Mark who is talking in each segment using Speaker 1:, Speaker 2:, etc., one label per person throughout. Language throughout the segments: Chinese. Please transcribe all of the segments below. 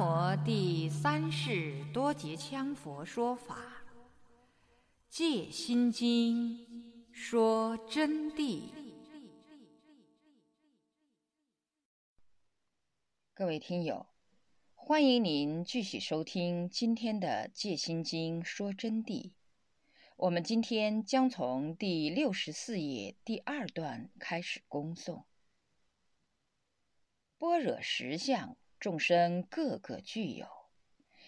Speaker 1: 摩第三世多杰羌佛说法，《戒心经》说真谛。
Speaker 2: 各位听友，欢迎您继续收听今天的《戒心经》说真谛。我们今天将从第六十四页第二段开始恭诵。般若实相，众生个个具有，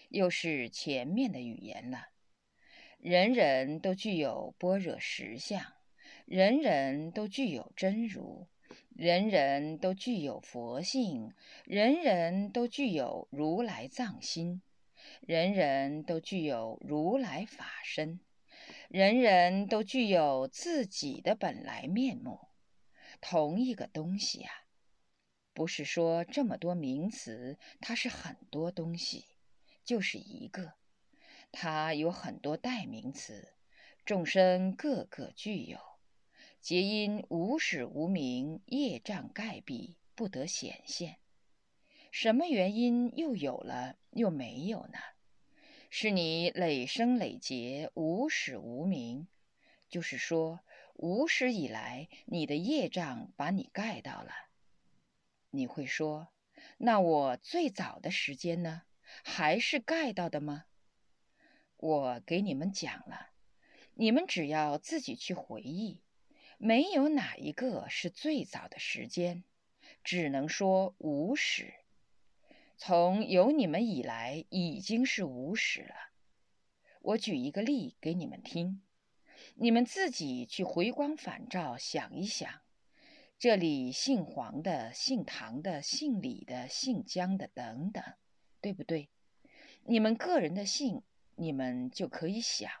Speaker 2: 又是前面的语言了。人人都具有般若实相，人人都具有真如，人人都具有佛性，人人都具有如来藏心，人人都具有如来法身。人人都具有自己的本来面目，同一个东西啊，不是说这么多名词，它是很多东西，就是一个，它有很多代名词，众生个个具有，皆因无始无明业障盖蔽，不得显现。什么原因又有了又没有呢？是你累生累劫无始无明，就是说无始以来你的业障把你盖到了。你会说，那我最早的时间呢，还是盖到的吗？我给你们讲了，你们只要自己去回忆，没有哪一个是最早的时间，只能说无始。从有你们以来，已经是无始了。我举一个例给你们听，你们自己去回光返照想一想。这里姓黄的、姓唐的、姓李的、姓江的等等，对不对？你们个人的姓，你们就可以想，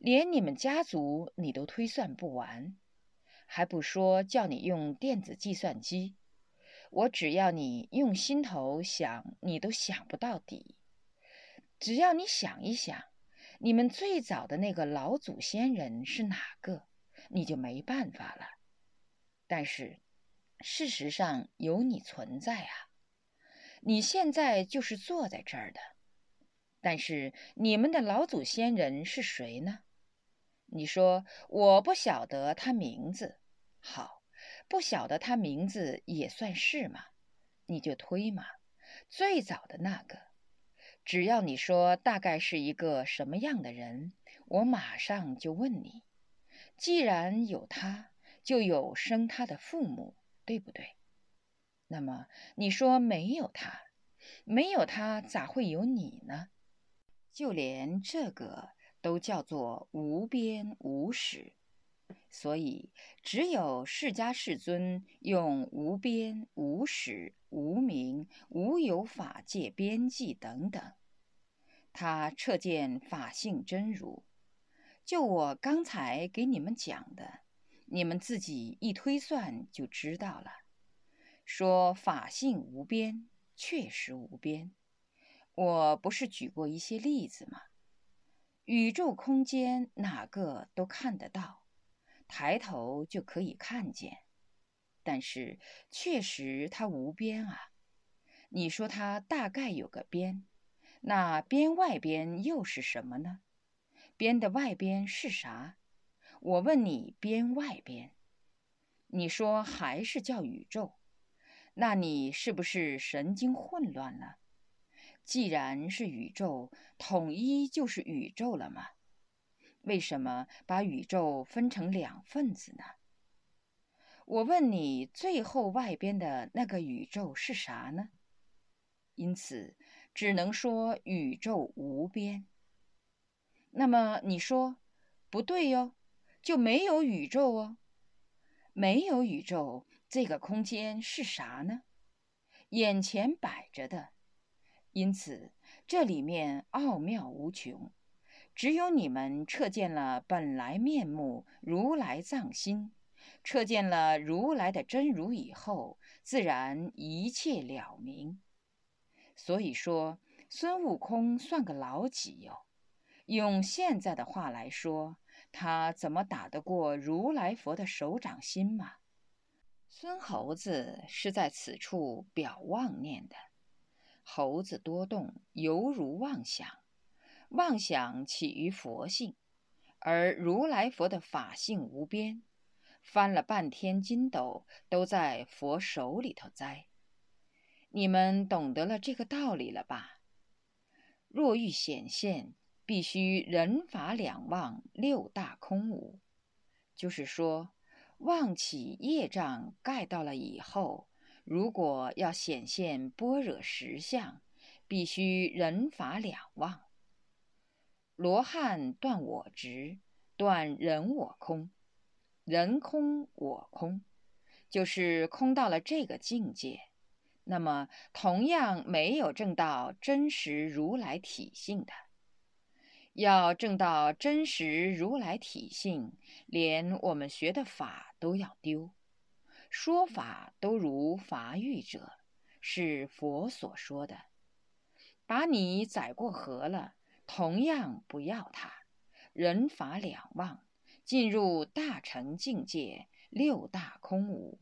Speaker 2: 连你们家族你都推算不完，还不说叫你用电子计算机。我只要你用心头想，你都想不到底。只要你想一想，你们最早的那个老祖先人是哪个，你就没办法了。但是，事实上有你存在啊！你现在就是坐在这儿的。但是你们的老祖先人是谁呢？你说我不晓得他名字。好。不晓得他名字也算是嘛？你就推嘛，最早的那个，只要你说大概是一个什么样的人，我马上就问你。既然有他，就有生他的父母，对不对？那么你说没有他，没有他咋会有你呢？就连这个都叫做无边无始。所以，只有释迦世尊用无边、无始、无名、无有法界边际等等，他彻见法性真如。就我刚才给你们讲的，你们自己一推算就知道了。说法性无边，确实无边。我不是举过一些例子吗？宇宙空间哪个都看得到。抬头就可以看见，但是确实它无边啊。你说它大概有个边，那边外边又是什么呢？边的外边是啥？我问你，边外边，你说还是叫宇宙？那你是不是神经混乱了？既然是宇宙，统一就是宇宙了吗？为什么把宇宙分成两份子呢？我问你，最后外边的那个宇宙是啥呢？因此，只能说宇宙无边。那么你说不对哟，就没有宇宙哦？没有宇宙，这个空间是啥呢？眼前摆着的。因此，这里面奥妙无穷。只有你们彻见了本来面目，如来藏心，彻见了如来的真如以后，自然一切了明。所以说，孙悟空算个老几哟？用现在的话来说，他怎么打得过如来佛的手掌心嘛？孙猴子是在此处表妄念的。猴子多动，犹如妄想。妄想起于佛性，而如来佛的法性无边，翻了半天筋斗，都在佛手里头栽。你们懂得了这个道理了吧？若欲显现，必须人法两忘，六大空无。就是说，妄起业障盖到了以后，如果要显现般若实相，必须人法两忘。罗汉断我执，断人我空，人空我空，就是空到了这个境界。那么，同样没有证到真实如来体性的，要证到真实如来体性，连我们学的法都要丢，说法都如法语者，是佛所说的，把你载过河了，同样不要他，人法两忘，进入大乘境界，六大空无，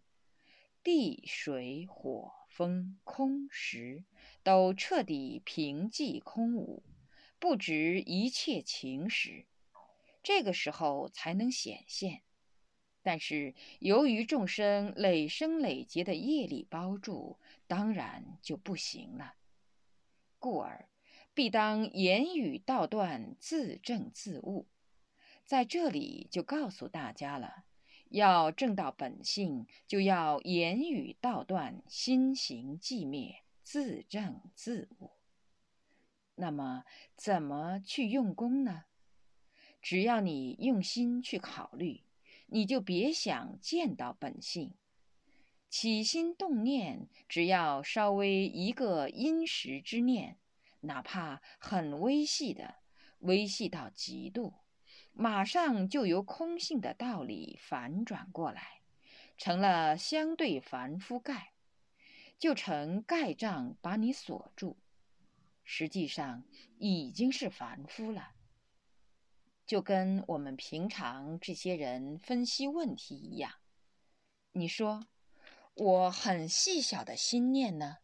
Speaker 2: 地水火。风空时，都彻底平寂空无，不值一切情时，这个时候才能显现。但是由于众生累生累劫的业力包住，当然就不行了。故而必当言语道断，自证自悟。在这里就告诉大家了。要证到本性，就要言语道断，心行寂灭，自证自悟。那么，怎么去用功呢？只要你用心去考虑，你就别想见到本性。起心动念，只要稍微一个因时之念，哪怕很微细的，微细到极度。马上就由空性的道理反转过来，成了相对凡夫盖，就成盖障把你锁住。实际上已经是凡夫了。就跟我们平常这些人分析问题一样，你说我很细小的心念呢，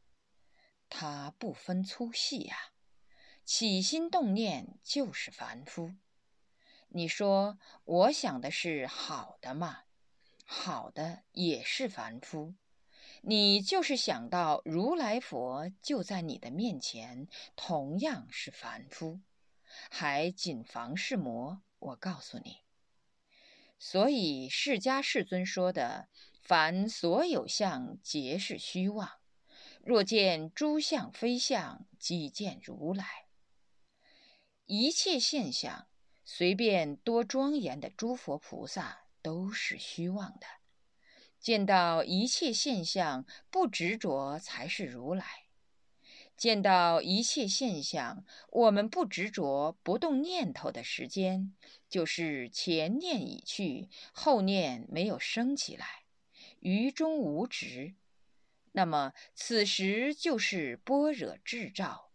Speaker 2: 它不分粗细呀，起心动念就是凡夫。你说我想的是好的嘛？好的也是凡夫。你就是想到如来佛就在你的面前，同样是凡夫，还谨防是魔。我告诉你，所以释迦世尊说的“凡所有相，皆是虚妄。若见诸相非相，即见如来。一切现象。”随便多庄严的诸佛菩萨都是虚妄的，见到一切现象不执着才是如来。见到一切现象，我们不执着、不动念头的时间，就是前念已去，后念没有升起来，于中无执。那么此时就是般若智照，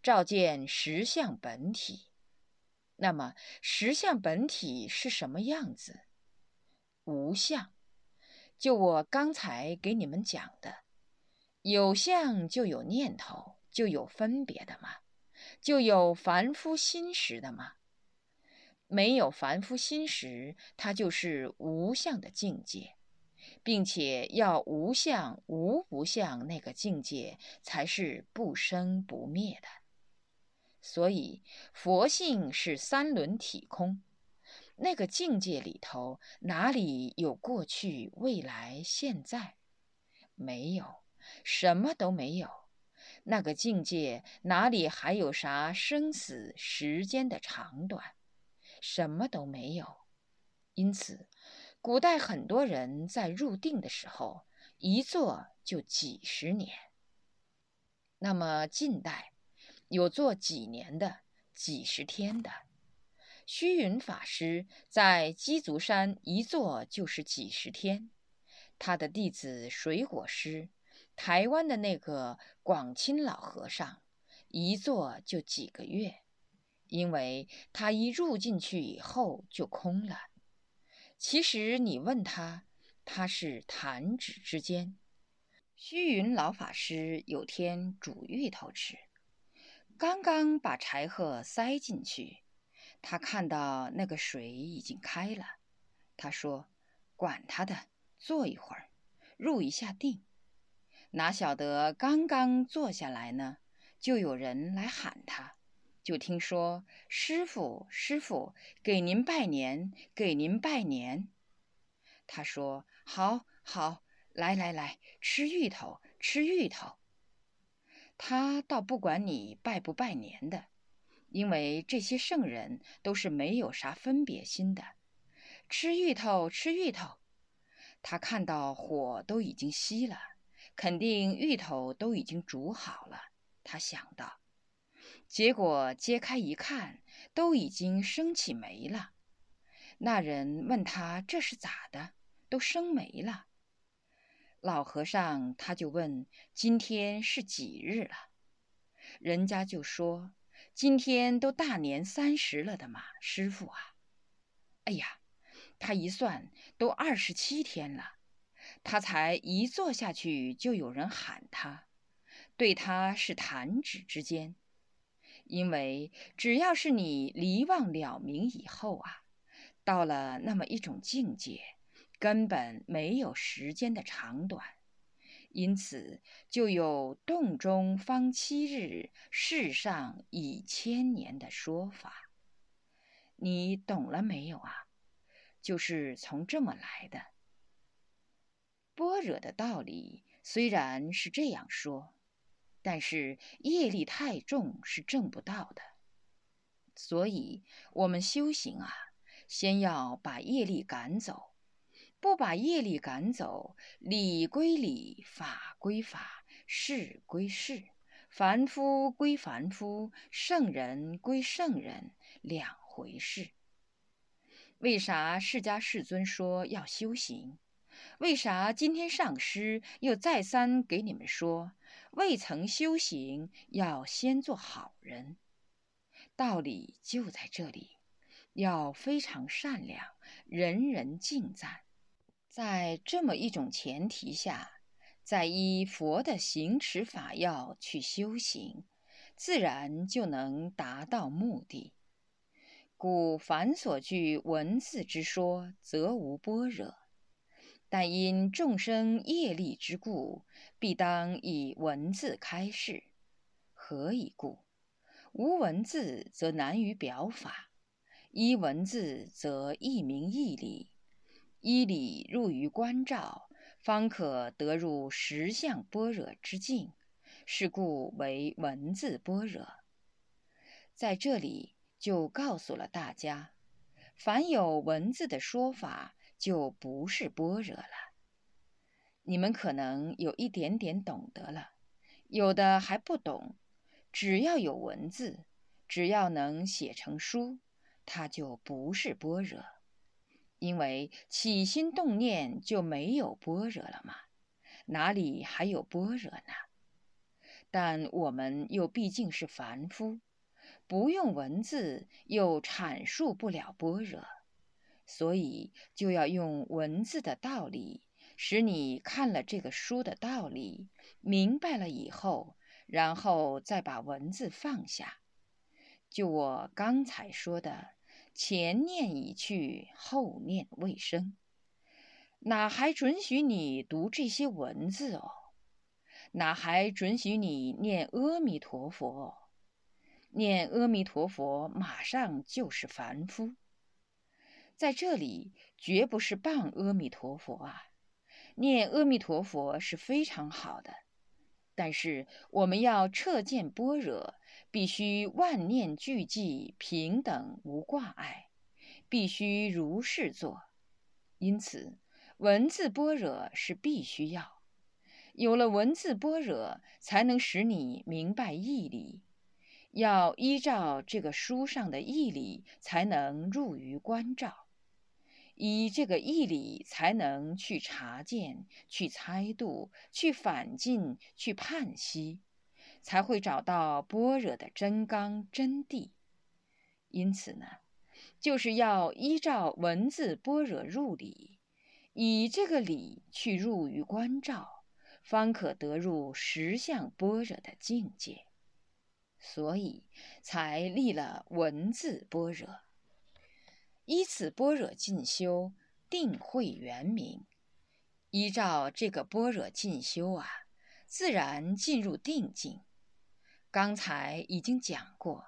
Speaker 2: 照见实相本体。那么实相本体是什么样子？无相。就我刚才给你们讲的，有相就有念头，就有分别的嘛，就有凡夫心识的嘛。没有凡夫心识，它就是无相的境界，并且要无相无不相那个境界，才是不生不灭的。所以，佛性是三轮体空，那个境界里头哪里有过去、未来、现在？没有，什么都没有。那个境界哪里还有啥生死、时间的长短？什么都没有。因此，古代很多人在入定的时候，一坐就几十年。那么近代？有做几年的、几十天的，虚云法师在鸡足山一坐就是几十天。他的弟子水果师，台湾的那个广钦老和尚，一坐就几个月，因为他一入进去以后就空了。其实你问他，他是弹指之间。虚云老法师有天煮芋头吃，刚刚把柴禾塞进去，他看到那个水已经开了。他说：“管他的，坐一会儿，入一下定。”哪晓得刚刚坐下来呢，就有人来喊他。就听说：“师傅，师傅，给您拜年，给您拜年。”他说：“好，好。”来来来，吃芋头，吃芋头。他倒不管你拜不拜年的，因为这些圣人都是没有啥分别心的。吃芋头，吃芋头。他看到火都已经熄了，肯定芋头都已经煮好了。他想到，结果揭开一看，都已经生起霉了。那人问他这是咋的？都生霉了。老和尚他就问：“今天是几日了？”人家就说：“今天都大年三十了的嘛，师傅啊！”哎呀，他一算都二十七天了。他才一坐下去，就有人喊他，对他是弹指之间。因为只要是你离妄了明以后啊，到了那么一种境界。根本没有时间的长短，因此就有“洞中方七日，世上已千年”的说法。你懂了没有啊？就是从这么来的。般若的道理虽然是这样说，但是业力太重是证不到的。所以我们修行啊，先要把业力赶走。不把业力赶走，理归理，法归法，事归事，凡夫归凡夫，圣人归圣人，两回事。为啥释迦世尊说要修行？为啥今天上师又再三给你们说，未曾修行要先做好人？道理就在这里，要非常善良，人人敬赞。在这么一种前提下，再依佛的行持法要去修行，自然就能达到目的。故凡所具文字之说，则无般若；但因众生业力之故，必当以文字开示。何以故？无文字则难于表法，依文字则易明易理。依理入于观照，方可得入实相般若之境。是故为文字般若。在这里就告诉了大家：凡有文字的说法，就不是般若了。你们可能有一点点懂得了，有的还不懂。只要有文字，只要能写成书，它就不是般若。因为起心动念就没有般若了嘛，哪里还有般若呢？但我们又毕竟是凡夫，不用文字又阐述不了般若，所以就要用文字的道理，使你看了这个书的道理，明白了以后，然后再把文字放下。就我刚才说的。前念已去，后念未生，哪还准许你读这些文字哦？哪还准许你念阿弥陀佛？念阿弥陀佛，马上就是凡夫。在这里绝不是谤阿弥陀佛啊！念阿弥陀佛是非常好的，但是我们要彻见般若。必须万念俱寂，平等无挂碍，必须如是做。因此，文字般若是必须要。有了文字般若，才能使你明白义理。要依照这个书上的义理，才能入于观照。以这个义理，才能去察见、去猜度、去反进、去判析。才会找到般若的真刚真谛，因此呢，就是要依照文字般若入理，以这个理去入于观照，方可得入实相般若的境界。所以才立了文字般若，依此般若进修，定慧圆明。依照这个般若进修啊，自然进入定境。刚才已经讲过，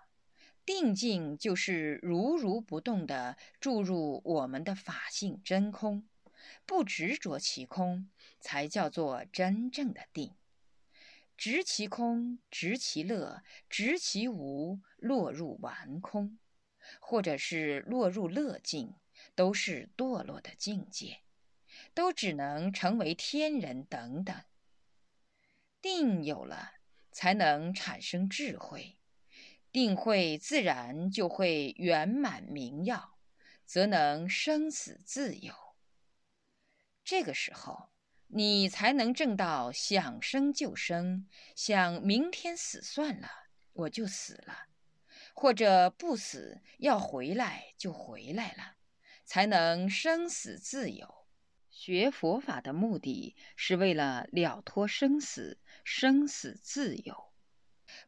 Speaker 2: 定境就是如如不动地注入我们的法性真空，不执着其空，才叫做真正的定。执其空，执其乐，执其无，落入完空，或者是落入乐境，都是堕落的境界，都只能成为天人等等。定有了，才能产生智慧，定慧自然就会圆满明耀，则能生死自由。这个时候。你才能挣到想生就生，想明天死算了，我就死了，或者不死要回来就回来了，才能生死自由。学佛法的目的是为了了脱生死，生死自由，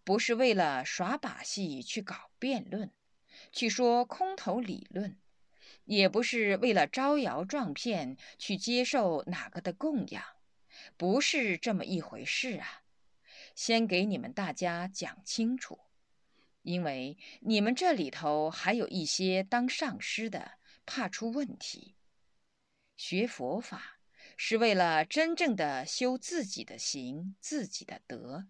Speaker 2: 不是为了耍把戏去搞辩论，去说空头理论。也不是为了招摇撞骗去接受哪个的供养，不是这么一回事啊！先给你们大家讲清楚，因为你们这里头还有一些当上师的，怕出问题。学佛法是为了真正的修自己的行、自己的德，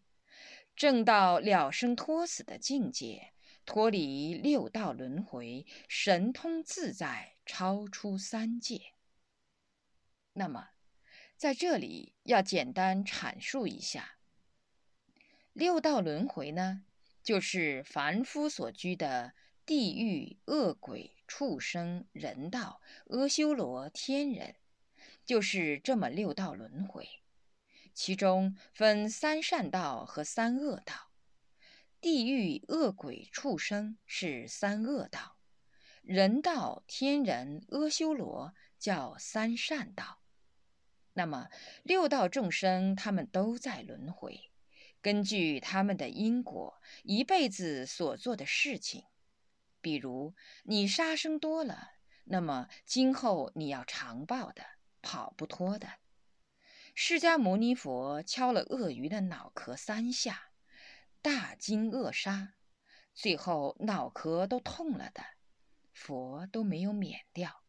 Speaker 2: 正到了生脱死的境界。脱离六道轮回，神通自在，超出三界。那么，在这里要简单阐述一下，六道轮回呢，就是凡夫所居的地狱、恶鬼、畜生、人道、阿修罗、天人，就是这么六道轮回。其中分三善道和三恶道。地狱恶鬼畜生是三恶道，人道天人阿修罗叫三善道。那么六道众生他们都在轮回，根据他们的因果，一辈子所做的事情。比如你杀生多了，那么今后你要常报的，跑不脱的。释迦牟尼佛敲了鳄鱼的脑壳三下。大惊扼杀，最后脑壳都痛了的，佛都没有免掉。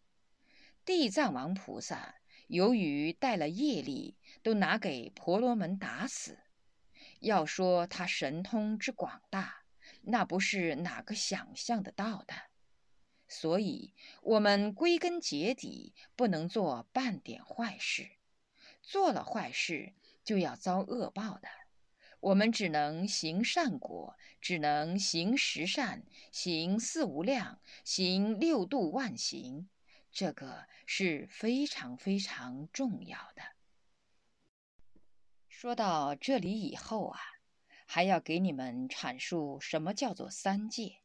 Speaker 2: 地藏王菩萨由于带了业力，都拿给婆罗门打死。要说他神通之广大，那不是哪个想象得到的。所以，我们归根结底不能做半点坏事，做了坏事就要遭恶报的。我们只能行善果，只能行十善，行四无量，行六度万行，这个是非常非常重要的。说到这里以后啊，还要给你们阐述什么叫做三界，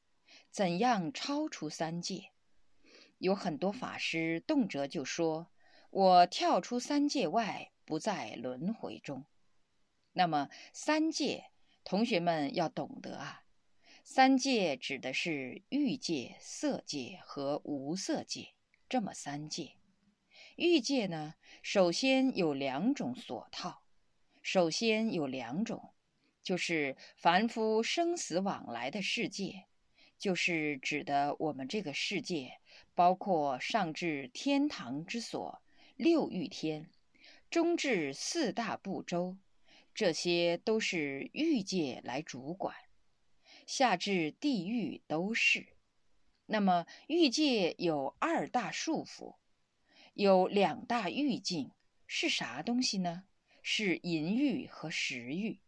Speaker 2: 怎样超出三界。有很多法师动辄就说：“我跳出三界外，不在轮回中。”那么三界，同学们要懂得啊。三界指的是欲界、色界和无色界这么三界。欲界呢，首先有两种所套，首先有两种，就是凡夫生死往来的世界，就是指的我们这个世界，包括上至天堂之所六欲天，中至四大部洲。这些都是欲界来主管，下至地狱都是。那么欲界有二大束缚，有两大欲境，是啥东西呢？是淫欲和食欲。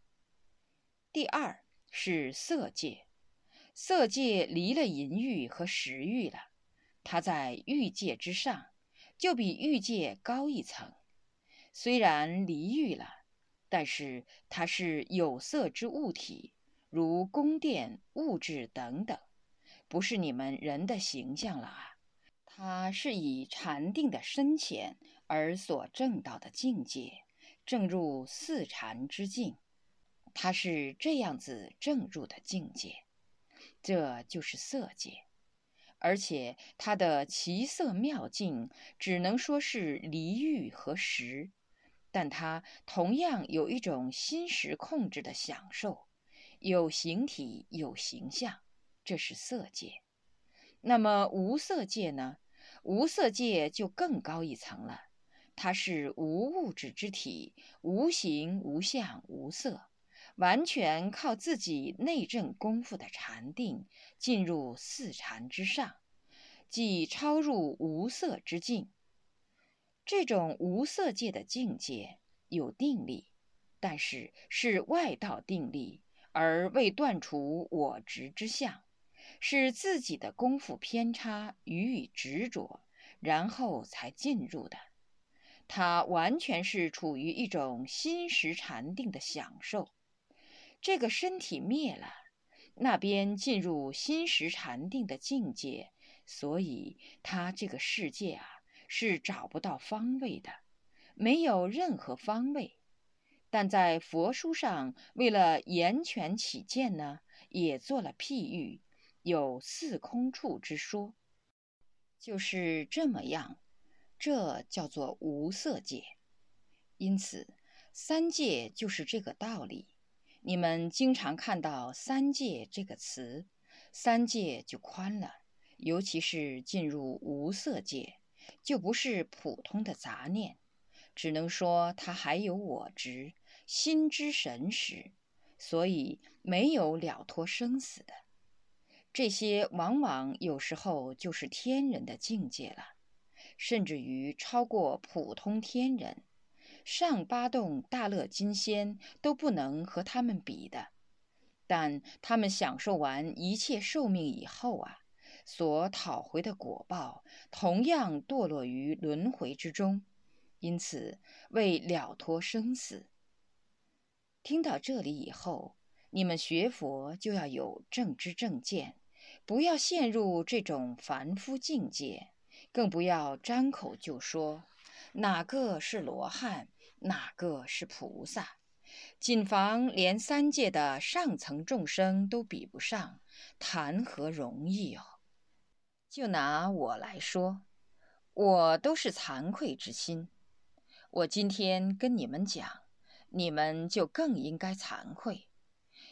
Speaker 2: 第二是色界，色界离了淫欲和食欲了，它在欲界之上，就比欲界高一层。虽然离欲了。但是它是有色之物体，如宫殿、物质等等，不是你们人的形象了啊！它是以禅定的深浅而所证到的境界，正入四禅之境。他是这样子正入的境界，这就是色界。而且它的奇色妙境，只能说是离欲和识，但它同样有一种心识控制的享受，有形体有形象，这是色界。那么无色界呢？无色界就更高一层了，它是无物质之体，无形无相无色，完全靠自己内证功夫的禅定进入四禅之上。即超入无色之境，这种无色界的境界有定力，但是是外道定力，而未断除我执之相，是自己的功夫偏差予以执着，然后才进入的。它完全是处于一种心识禅定的享受。这个身体灭了，那边进入心识禅定的境界。所以，他这个世界啊，是找不到方位的，没有任何方位。但在佛书上，为了言权起见呢，也做了譬喻，有四空处之说，就是这么样。这叫做无色界。因此，三界就是这个道理。你们经常看到“三界”这个词，三界就宽了。尤其是进入无色界，就不是普通的杂念，只能说它还有我执、心之神识，所以没有了脱生死的。这些往往有时候就是天人的境界了，甚至于超过普通天人，上八洞大乐金仙都不能和他们比的。但他们享受完一切寿命以后啊。所讨回的果报，同样堕落于轮回之中，因此为了脱生死。听到这里以后，你们学佛就要有正知正见，不要陷入这种凡夫境界，更不要张口就说哪个是罗汉，哪个是菩萨，谨防连三界的上层众生都比不上，谈何容易哦！就拿我来说，我都是惭愧之心。我今天跟你们讲，你们就更应该惭愧，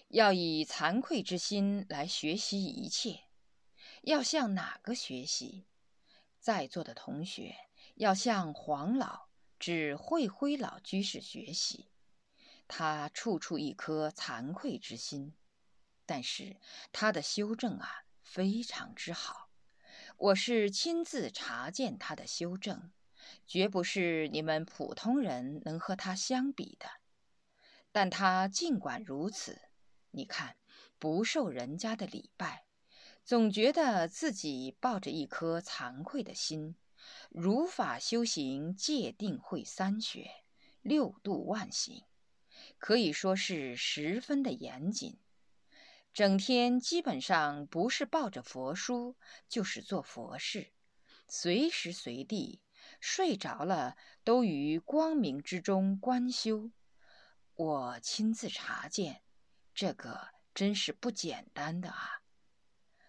Speaker 2: 要以惭愧之心来学习一切。要向哪个学习？在座的同学要向黄老，指慧辉老居士学习。他处处一颗惭愧之心，但是他的修正啊，非常之好。我是亲自查见他的修正，绝不是你们普通人能和他相比的。但他尽管如此，你看，不受人家的礼拜，总觉得自己抱着一颗惭愧的心，如法修行戒定慧三学，六度万行，可以说是十分的严谨。整天基本上不是抱着佛书，就是做佛事，随时随地睡着了都于光明之中观修。我亲自查见，这个真是不简单的啊。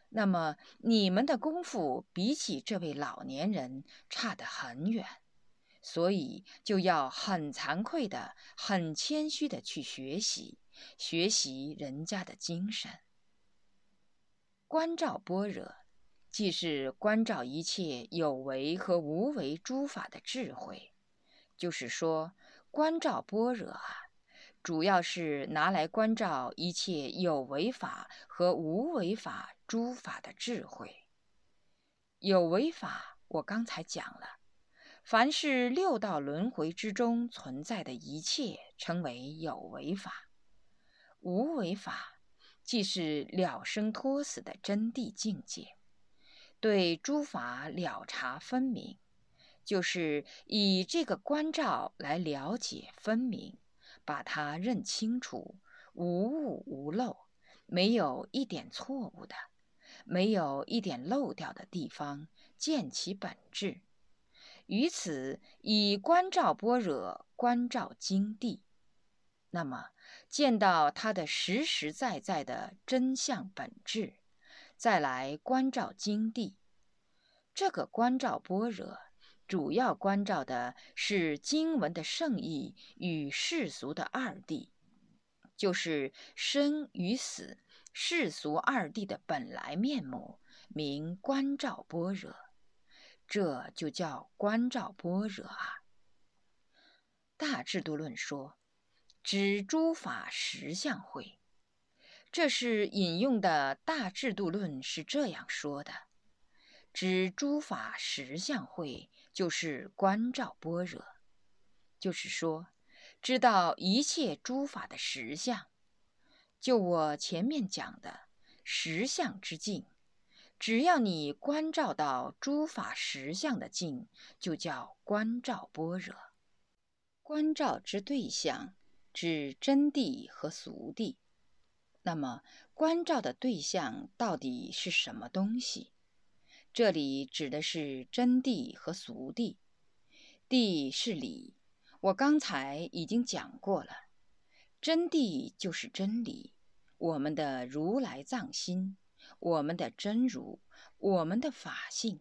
Speaker 2: 那么你们的功夫比起这位老年人差得很远，所以就要很惭愧的、很谦虚的去学习。学习人家的精神，观照般若，既是观照一切有为和无为诸法的智慧。就是说，观照般若啊，主要是拿来观照一切有为法和无为法诸法的智慧。有为法，我刚才讲了，凡是六道轮回之中存在的一切，称为有为法。无为法，即是了生脱死的真谛境界，对诸法了察分明，就是以这个关照来了解分明，把它认清楚，无误无漏，没有一点错误的，没有一点漏掉的地方，见其本质。于此以观照般若，观照经地，那么见到它的实实在在的真相本质，再来观照经地。这个观照般若，主要关照的是经文的圣意与世俗的二谛，就是生与死、世俗二谛的本来面目，名观照般若。这就叫观照般若啊。大制度论说，指诸法实相会，这是引用的大制度论是这样说的：指诸法实相会，就是观照般若，就是说，知道一切诸法的实相。就我前面讲的实相之境。只要你观照到诸法实相的境，就叫观照般若。观照之对象指真谛和俗谛。那么，观照的对象到底是什么东西？这里指的是真谛和俗谛。谛是理，我刚才已经讲过了。真谛就是真理，我们的如来藏心。我们的真如，我们的法性，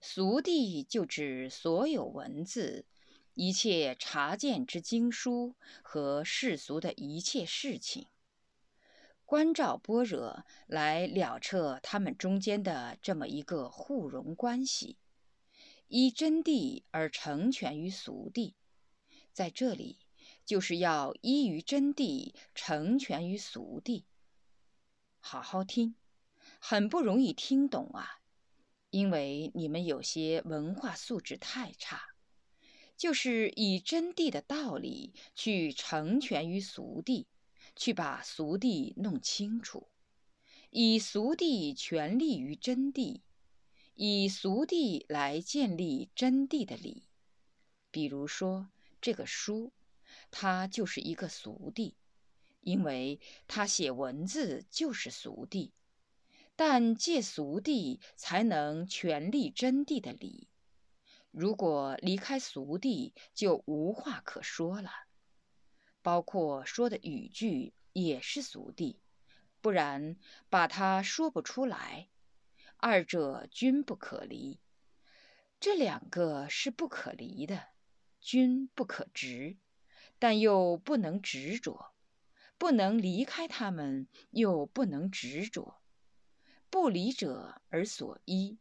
Speaker 2: 俗谛就指所有文字、一切察见之经书和世俗的一切事情。观照般若来了彻他们中间的这么一个互融关系，依真谛而成全于俗谛，在这里就是要依于真谛成全于俗谛。好好听。很不容易听懂啊，因为你们有些文化素质太差，就是以真谛的道理去成全于俗谛，去把俗谛弄清楚，以俗谛全力于真谛，以俗谛来建立真谛的理。比如说这个书，它就是一个俗谛，因为它写文字就是俗谛。但借俗谛才能全力真谛的理，如果离开俗谛，就无话可说了。包括说的语句也是俗谛，不然把它说不出来。二者均不可离，这两个是不可离的，均不可执，但又不能执着，不能离开他们，又不能执着。不离者而所依，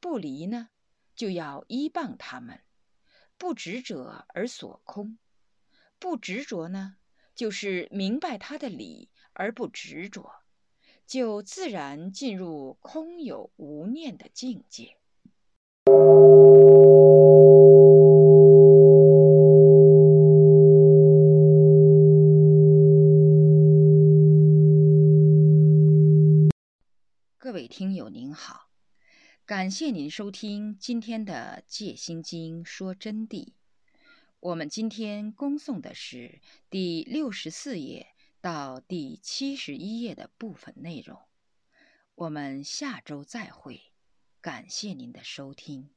Speaker 2: 不离呢，就要依傍他们；不执者而所空，不执着呢，就是明白他的理而不执着，就自然进入空有无念的境界。各位听友您好，感谢您收听今天的《戒心经》说真谛。我们今天恭送的是第六十四页到第七十一页的部分内容。我们下周再会，感谢您的收听。